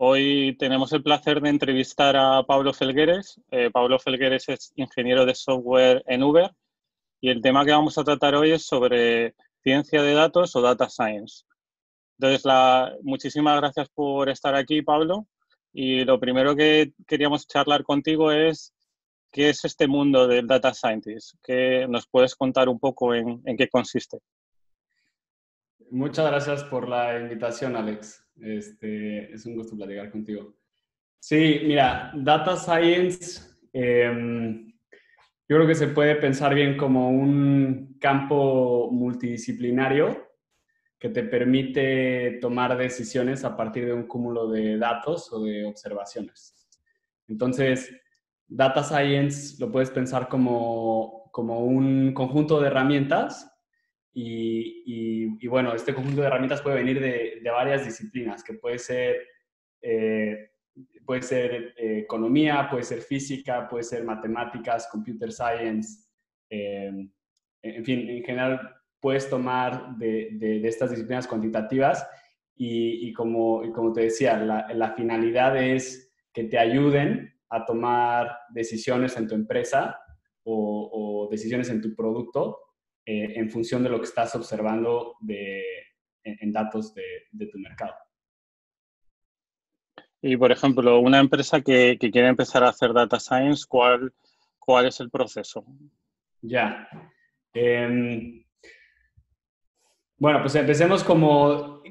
Hoy tenemos el placer de entrevistar a Pablo Felgueres. Eh, Pablo Felgueres es ingeniero de software en Uber y el tema que vamos a tratar hoy es sobre ciencia de datos o data science. Entonces, la, muchísimas gracias por estar aquí, Pablo. Y lo primero que queríamos charlar contigo es qué es este mundo del data scientist. ¿Qué nos puedes contar un poco en qué consiste? Muchas gracias por la invitación, Alex. Este, es un gusto platicar contigo. Sí, mira, Data Science, em, yo creo que se puede pensar bien como un campo multidisciplinario que te permite tomar decisiones a partir de un cúmulo de datos o de observaciones. Entonces, Data Science lo puedes pensar como, como un conjunto de herramientas y, bueno, este conjunto de herramientas puede venir de, varias disciplinas, que puede ser, eh, puede ser eh, economía, puede ser física, puede ser matemáticas, computer science, eh, en fin, en general puedes tomar de, de, estas disciplinas cuantitativas y, como, como, te decía, la, la, finalidad es que te ayuden a tomar decisiones en tu empresa o, o decisiones en tu producto eh, en función de lo que estás observando de, en, datos de, de, tu mercado. Y, por ejemplo, una empresa que, que, quiere empezar a hacer data science, ¿cuál, cuál es el proceso? Ya. Eh, bueno, pues empecemos como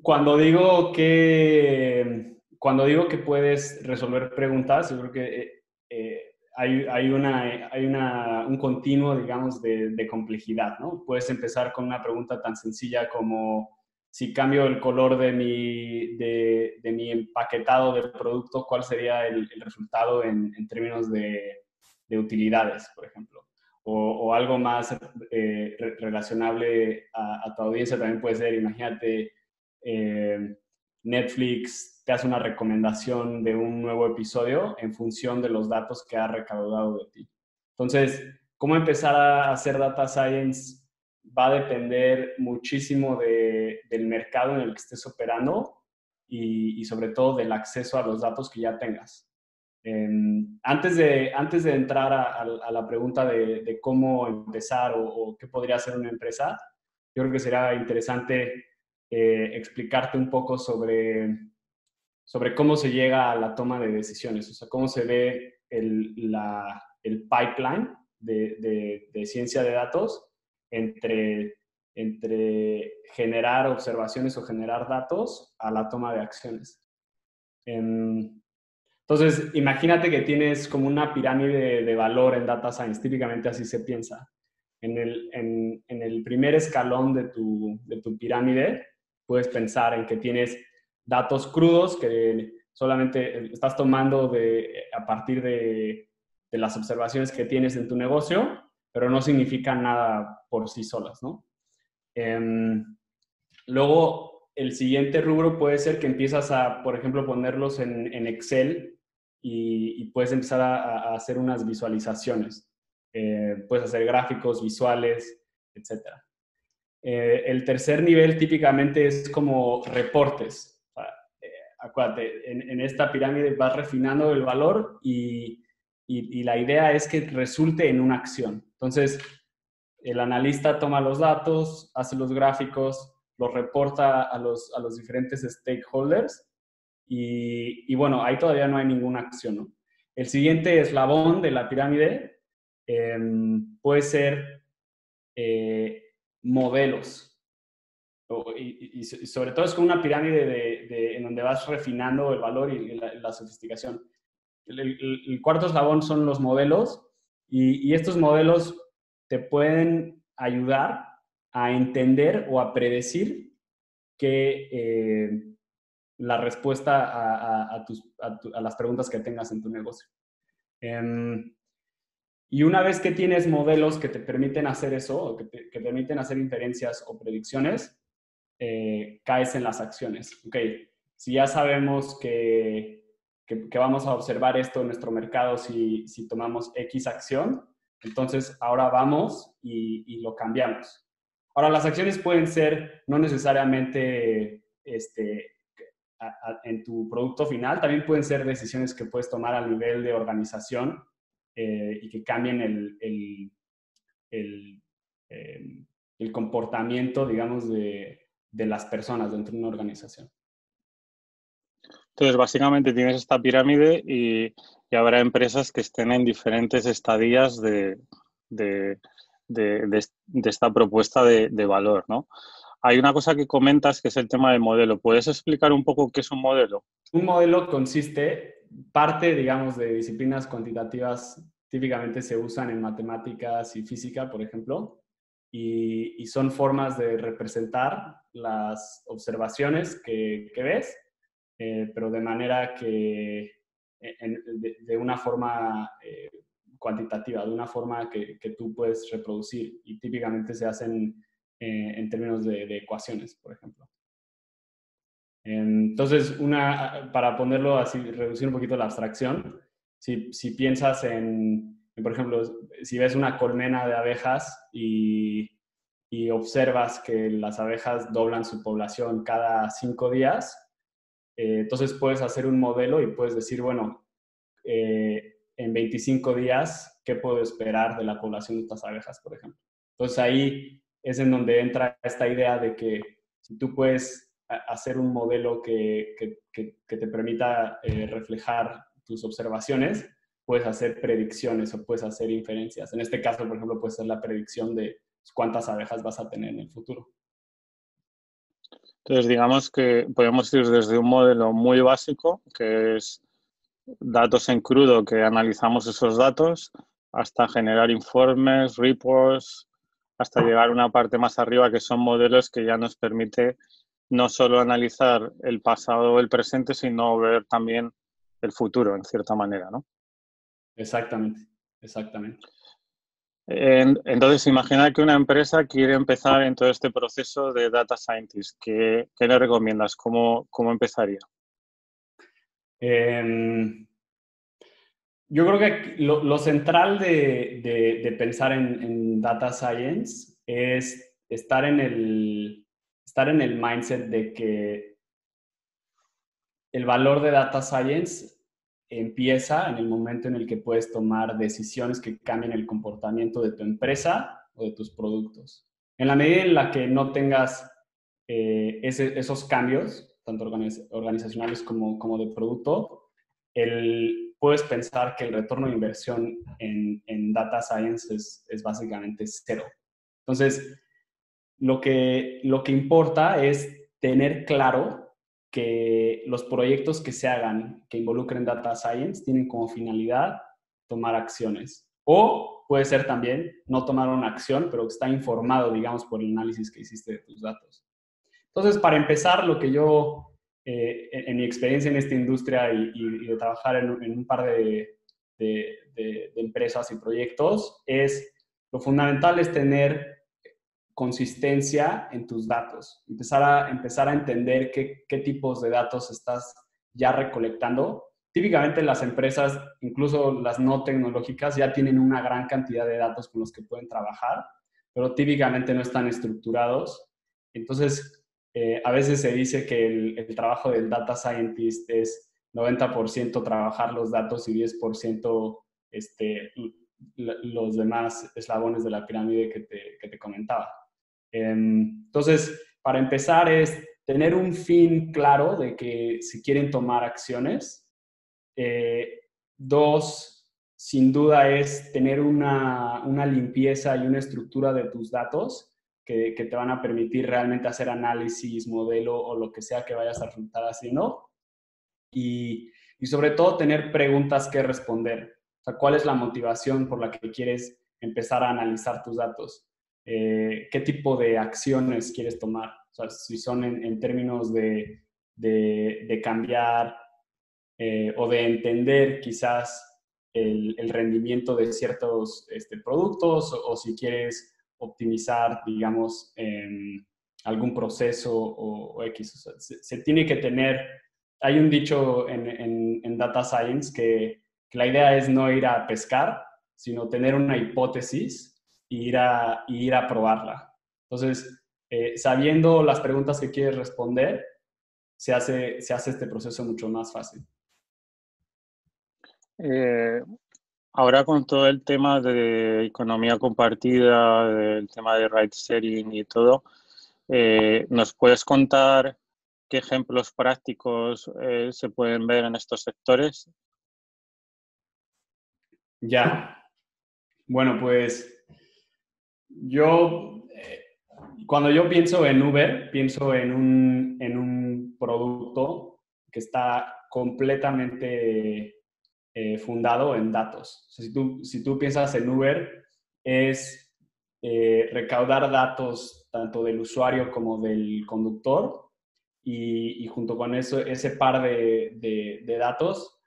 cuando digo que cuando digo que puedes resolver preguntas, yo creo que eh, eh hay, hay, una, hay una, un continuo, digamos, de, de, complejidad, ¿no? Puedes empezar con una pregunta tan sencilla como si cambio el color de mi, de, de mi empaquetado del producto, ¿cuál sería el, el resultado en, en términos de, de, utilidades, por ejemplo? O, o algo más eh, relacionable a, a, tu audiencia también puede ser, imagínate, eh, Netflix te hace una recomendación de un nuevo episodio en función de los datos que ha recaudado de ti. Entonces, cómo empezar a hacer data science va a depender muchísimo de, del mercado en el que estés operando y, sobre todo del acceso a los datos que ya tengas. Eh, antes, de, antes de entrar a, la pregunta de, cómo empezar o, o, qué podría hacer una empresa, yo creo que sería interesante eh, explicarte un poco sobre sobre cómo se llega a la toma de decisiones, o sea, cómo se ve el, la, el pipeline de, de, ciencia de datos entre, entre generar observaciones o generar datos a la toma de acciones. Em, entonces, imagínate que tienes como una pirámide de, valor en Data Science, típicamente así se piensa. En el, en, en el primer escalón de tu, de tu pirámide, puedes pensar en que tienes datos crudos que solamente estás tomando de, a partir de, las observaciones que tienes en tu negocio, pero no significan nada por sí solas, ¿no? Eh, luego, el siguiente rubro puede ser que empiezas a, por ejemplo, ponerlos en, Excel y, y, puedes empezar a, hacer unas visualizaciones. Eh, puedes hacer gráficos, visuales, etc. Eh, el tercer nivel típicamente es como reportes acuérdate, en, en, esta pirámide vas refinando el valor y, y, y, la idea es que resulte en una acción. Entonces, el analista toma los datos, hace los gráficos, los reporta a los, a los diferentes stakeholders y, y, bueno, ahí todavía no hay ninguna acción. ¿no? El siguiente eslabón de la pirámide eh, puede ser modelos y, y, sobre todo es como una pirámide de, de, en donde vas refinando el valor y la, la sofisticación. El, el, el, cuarto eslabón son los modelos y, y, estos modelos te pueden ayudar a entender o a predecir que eh, la respuesta a, a, a, tus, tu, a, las preguntas que tengas en tu negocio. Um, y una vez que tienes modelos que te permiten hacer eso, que te, que permiten hacer inferencias o predicciones, eh, caes en las acciones. Ok, si ya sabemos que, que, que, vamos a observar esto en nuestro mercado si, si tomamos X acción, entonces ahora vamos y, y, lo cambiamos. Ahora, las acciones pueden ser no necesariamente este, en tu producto final, también pueden ser decisiones que puedes tomar a nivel de organización eh, y que cambien el, el, el, em, el comportamiento, digamos, de, de, las personas dentro de una organización. Entonces, básicamente tienes esta pirámide y, y habrá empresas que estén en diferentes estadías de, de, de esta propuesta de, valor, ¿no? Hay una cosa que comentas que es el tema del modelo. ¿Puedes explicar un poco qué es un modelo? Un modelo consiste, parte, digamos, de disciplinas cuantitativas, típicamente se usan en matemáticas y física, por ejemplo, y, son formas de representar las observaciones que, ves, eh, pero de manera que, de, una forma eh, cuantitativa, de una forma que, tú puedes reproducir y típicamente se hacen eh, en términos de, ecuaciones, por ejemplo. Entonces, una, para ponerlo así, reducir un poquito la abstracción, si, si piensas en, por ejemplo, si ves una colmena de abejas y, y, observas que las abejas doblan su población cada cinco días, eh, entonces puedes hacer un modelo y puedes decir, bueno, eh, en 25 días, ¿qué puedo esperar de la población de estas abejas, por ejemplo? Entonces ahí es en donde entra esta idea de que si tú puedes hacer un modelo que, que, te permita eh, reflejar tus observaciones, puedes hacer predicciones o puedes hacer inferencias. En este caso, por ejemplo, puede ser la predicción de cuántas abejas vas a tener en el futuro. Entonces, digamos que podemos ir desde un modelo muy básico, que es datos en crudo, que analizamos esos datos, hasta generar informes, reports, hasta llegar a una parte más arriba que son modelos que ya nos permite no solo analizar el pasado o el presente, sino ver también el futuro, en cierta manera, ¿no? Exactamente, exactamente. Entonces, imagina que una empresa quiere empezar en todo este proceso de data scientist. ¿Qué, le recomiendas? ¿Cómo, cómo empezaría? Em, yo creo que lo, central de, pensar en, data science es estar en, el, estar en el mindset de que el valor de data science empieza en el momento en el que puedes tomar decisiones que cambien el comportamiento de tu empresa o de tus productos. En la medida en la que no tengas eh, esos cambios, tanto organizacionales como, como de producto, puedes pensar que el retorno de inversión en, data science es, básicamente cero. Entonces, lo que, lo que importa es tener claro que los proyectos que se hagan que involucren data science tienen como finalidad tomar acciones. O puede ser también no tomar una acción, pero está informado, digamos, por el análisis que hiciste de tus datos. Entonces, para empezar, lo que yo eh, en, mi experiencia en esta industria y, de trabajar en, un par de, empresas y proyectos, es lo fundamental es tener consistencia en tus datos, empezar a, empezar a entender qué, qué tipos de datos estás ya recolectando. Típicamente las empresas, incluso las no tecnológicas, ya tienen una gran cantidad de datos con los que pueden trabajar, pero típicamente no están estructurados. Entonces, eh, a veces se dice que el, trabajo del data scientist es 90% trabajar los datos y 10% este, los demás eslabones de la pirámide que te, que te comentaba. Em, entonces, para empezar es tener un fin claro de que si quieren tomar acciones. Eh, dos, sin duda es tener una, una limpieza y una estructura de tus datos que, te van a permitir realmente hacer análisis, modelo o lo que sea que vayas a resultar haciendo. Y, y sobre todo tener preguntas que responder. O sea, ¿cuál es la motivación por la que quieres empezar a analizar tus datos? Eh, ¿Qué tipo de acciones quieres tomar? O sea, si son en, términos de, de, cambiar eh, o de entender quizás el, el rendimiento de ciertos este, productos o, o, si quieres optimizar, digamos, algún proceso o, X. se, tiene que tener, hay un dicho en, Data Science que, la idea es no ir a pescar, sino tener una hipótesis e ir a, ir a probarla. Entonces, eh, sabiendo las preguntas que quieres responder, se hace, se hace este proceso mucho más fácil. Eh, ahora con todo el tema de economía compartida, el tema de ride sharing y todo, eh, ¿nos puedes contar qué ejemplos prácticos eh, se pueden ver en estos sectores? Ya. Bueno, pues yo, cuando yo pienso en Uber, pienso en un, en un producto que está completamente eh, fundado en datos. si, tú, si tú piensas en Uber, es eh, recaudar datos tanto del usuario como del conductor y, junto con eso, ese par de, datos,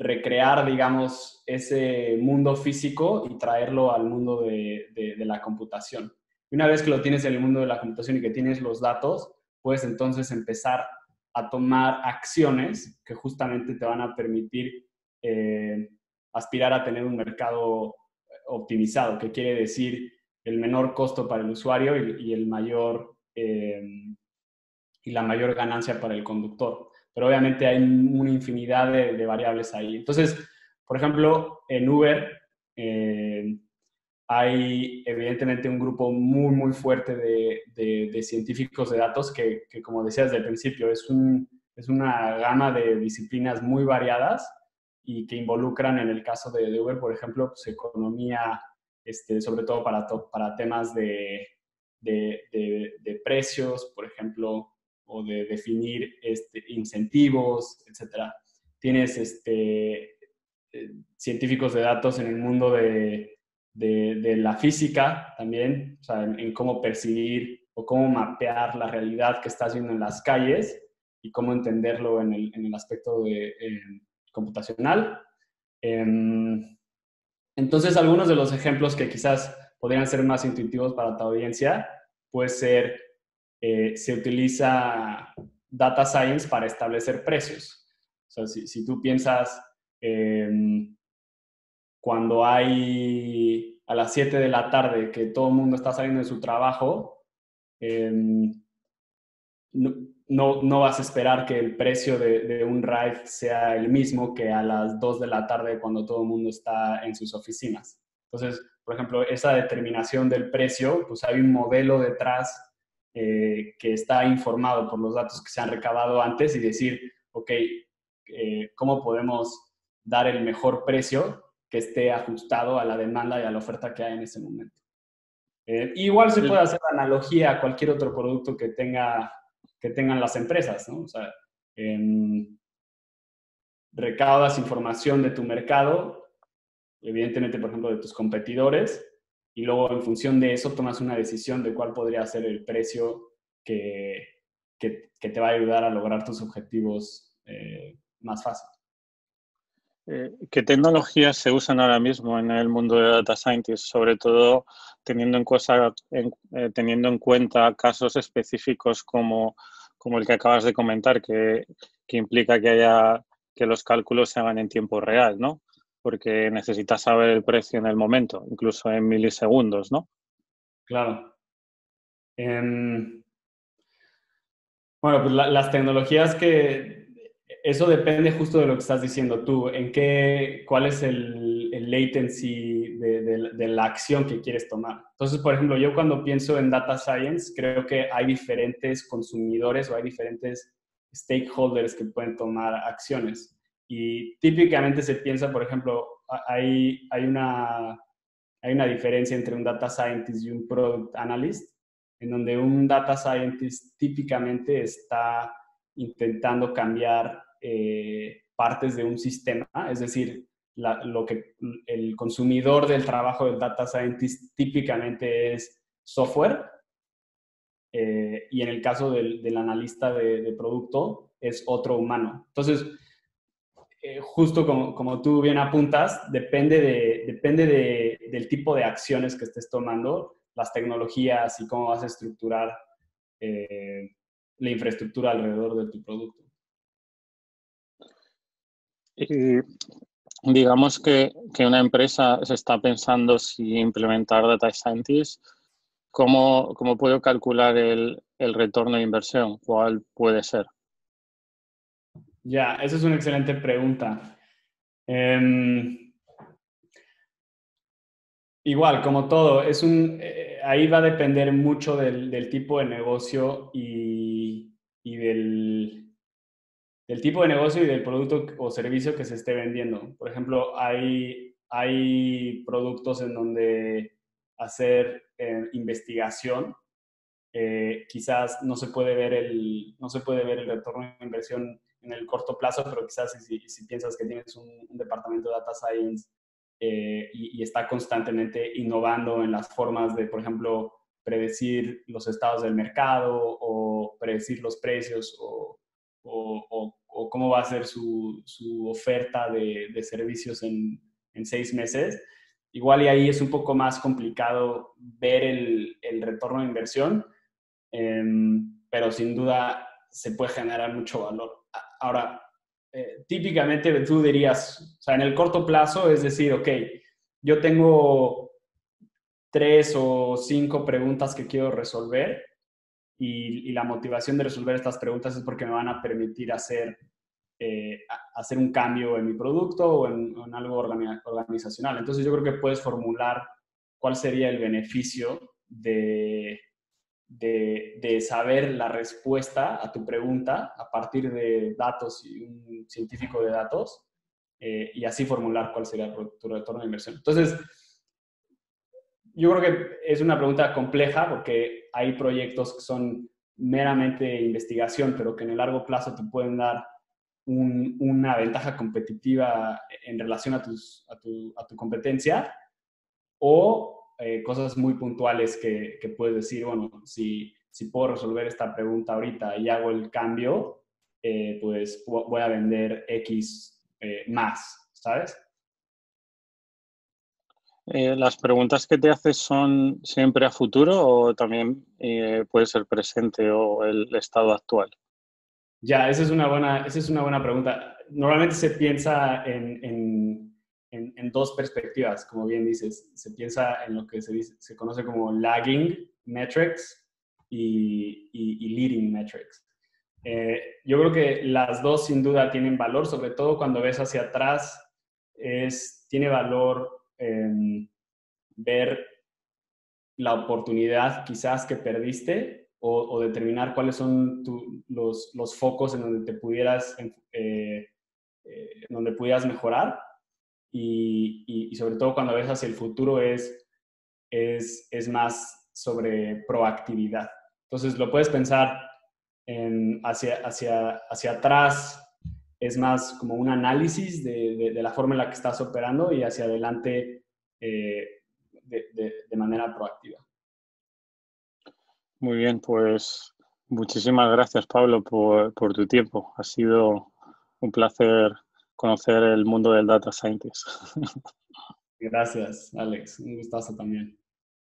recrear, digamos, ese mundo físico y traerlo al mundo de, de, la computación. Y una vez que lo tienes en el mundo de la computación y que tienes los datos, puedes entonces empezar a tomar acciones que justamente te van a permitir eh, aspirar a tener un mercado optimizado, que quiere decir el menor costo para el usuario y, el mayor, eh, y la mayor ganancia para el conductor. Pero obviamente hay una infinidad de, variables ahí. Entonces, por ejemplo, en Uber eh, hay evidentemente un grupo muy, muy fuerte de, científicos de datos que, como decías desde el principio, es, un, es una gama de disciplinas muy variadas y que involucran, en el caso de, Uber, por ejemplo, pues, economía, este, sobre todo para, para temas de, de, precios, por ejemplo, o de definir este, incentivos, etc. Tienes este, eh, científicos de datos en el mundo de de, la física también, o sea, en, cómo percibir o cómo mapear la realidad que estás viendo en las calles y cómo entenderlo en el, aspecto de, computacional. Em, entonces, algunos de los ejemplos que quizás podrían ser más intuitivos para tu audiencia puede ser, eh, se utiliza data science para establecer precios. O sea, si, tú piensas, eh, cuando hay a las 7 de la tarde que todo el mundo está saliendo de su trabajo, em, no, no, vas a esperar que el precio de, un ride sea el mismo que a las 2 de la tarde cuando todo el mundo está en sus oficinas. Entonces, por ejemplo, esa determinación del precio, pues hay un modelo detrás eh, que está informado por los datos que se han recabado antes y decir, ok, eh, ¿cómo podemos dar el mejor precio que esté ajustado a la demanda y a la oferta que hay en ese momento. Eh, igual se puede hacer analogía a cualquier otro producto que, tenga, que tengan las empresas, ¿no? O sea, recaudas información de tu mercado, evidentemente, por ejemplo, de tus competidores, y luego en función de eso tomas una decisión de cuál podría ser el precio que, que, te va a ayudar a lograr tus objetivos eh, más fácil. Eh, ¿Qué tecnologías se usan ahora mismo en el mundo de data scientist, sobre todo teniendo en, eh, teniendo en cuenta casos específicos como, como, el que acabas de comentar, que, que, implica que, haya, que los cálculos se hagan en tiempo real, ¿no? Porque necesitas saber el precio en el momento, incluso en milisegundos, ¿no? Claro. Em, bueno, pues las tecnologías que eso depende justo de lo que estás diciendo tú, en qué, cuál es el, latency de, de, la acción que quieres tomar. Entonces, por ejemplo, yo cuando pienso en data science, creo que hay diferentes consumidores o hay diferentes stakeholders que pueden tomar acciones. Y típicamente se piensa, por ejemplo, hay, hay, una, hay una diferencia entre un data scientist y un product analyst, en donde un data scientist típicamente está intentando cambiar eh, partes de un sistema, es decir, lo que el consumidor del trabajo del data scientist típicamente es software, eh, y en el caso del, analista de, producto es otro humano. Entonces, eh, justo como, como, tú bien apuntas, depende, de, depende de, del tipo de acciones que estés tomando, las tecnologías y cómo vas a estructurar la infraestructura alrededor de tu producto. Y digamos que, que, una empresa se está pensando si implementar Data Scientist, ¿cómo, cómo puedo calcular el, el retorno de inversión? ¿Cuál puede ser? Ya, esa es una excelente pregunta. Em, igual, como todo, es un, eh, ahí va a depender mucho del, tipo de negocio y, del, tipo de negocio y del producto o servicio que se esté vendiendo. Por ejemplo, hay, hay productos en donde hacer eh, investigación eh, quizás no se puede ver el no se puede ver el retorno de inversión en el corto plazo, pero quizás si, piensas que tienes un, departamento de data science eh, y, está constantemente innovando en las formas de, por ejemplo, predecir los estados del mercado o predecir los precios o, cómo va a ser su, oferta de, servicios en, en, seis meses. Igual y ahí es un poco más complicado ver el, el retorno de inversión, eh, pero sin duda se puede generar mucho valor. Ahora, eh, típicamente tú dirías, o sea, en el corto plazo, es decir, ok, yo tengo tres o cinco preguntas que quiero resolver y, la motivación de resolver estas preguntas es porque me van a permitir hacer, eh, hacer un cambio en mi producto o en, en algo organizacional. Entonces yo creo que puedes formular cuál sería el beneficio de, de, saber la respuesta a tu pregunta a partir de datos y un científico de datos eh, y así formular cuál sería tu retorno de inversión. Entonces, yo creo que es una pregunta compleja porque hay proyectos que son meramente investigación, pero que en el largo plazo te pueden dar una ventaja competitiva en relación a, tus, a, tu, a tu competencia, o eh, cosas muy puntuales que, que, puedes decir, bueno, si, si puedo resolver esta pregunta ahorita y hago el cambio, eh, pues voy a vender X eh, más, ¿sabes? ¿Las preguntas que te haces son siempre a futuro o también puede ser presente o el estado actual? Ya, esa es una buena, esa es una buena pregunta. Normalmente se piensa en en, dos perspectivas, como bien dices. Se piensa en lo que se, se conoce como lagging metrics y, leading metrics. Eh, yo creo que las dos sin duda tienen valor, sobre todo cuando ves hacia atrás, es, tiene valor ver la oportunidad quizás que perdiste o, determinar cuáles son los, los, focos en donde te pudieras, eh, eh, donde pudieras mejorar y, sobre todo cuando ves hacia el futuro es, es, es, más sobre proactividad. Entonces lo puedes pensar en hacia, hacia, hacia atrás, es más como un análisis de, de, la forma en la que estás operando y hacia adelante eh, de, de manera proactiva. Muy bien, pues muchísimas gracias Pablo por, por tu tiempo. Ha sido un placer conocer el mundo del data scientist. Gracias, Alex. Un gustazo también.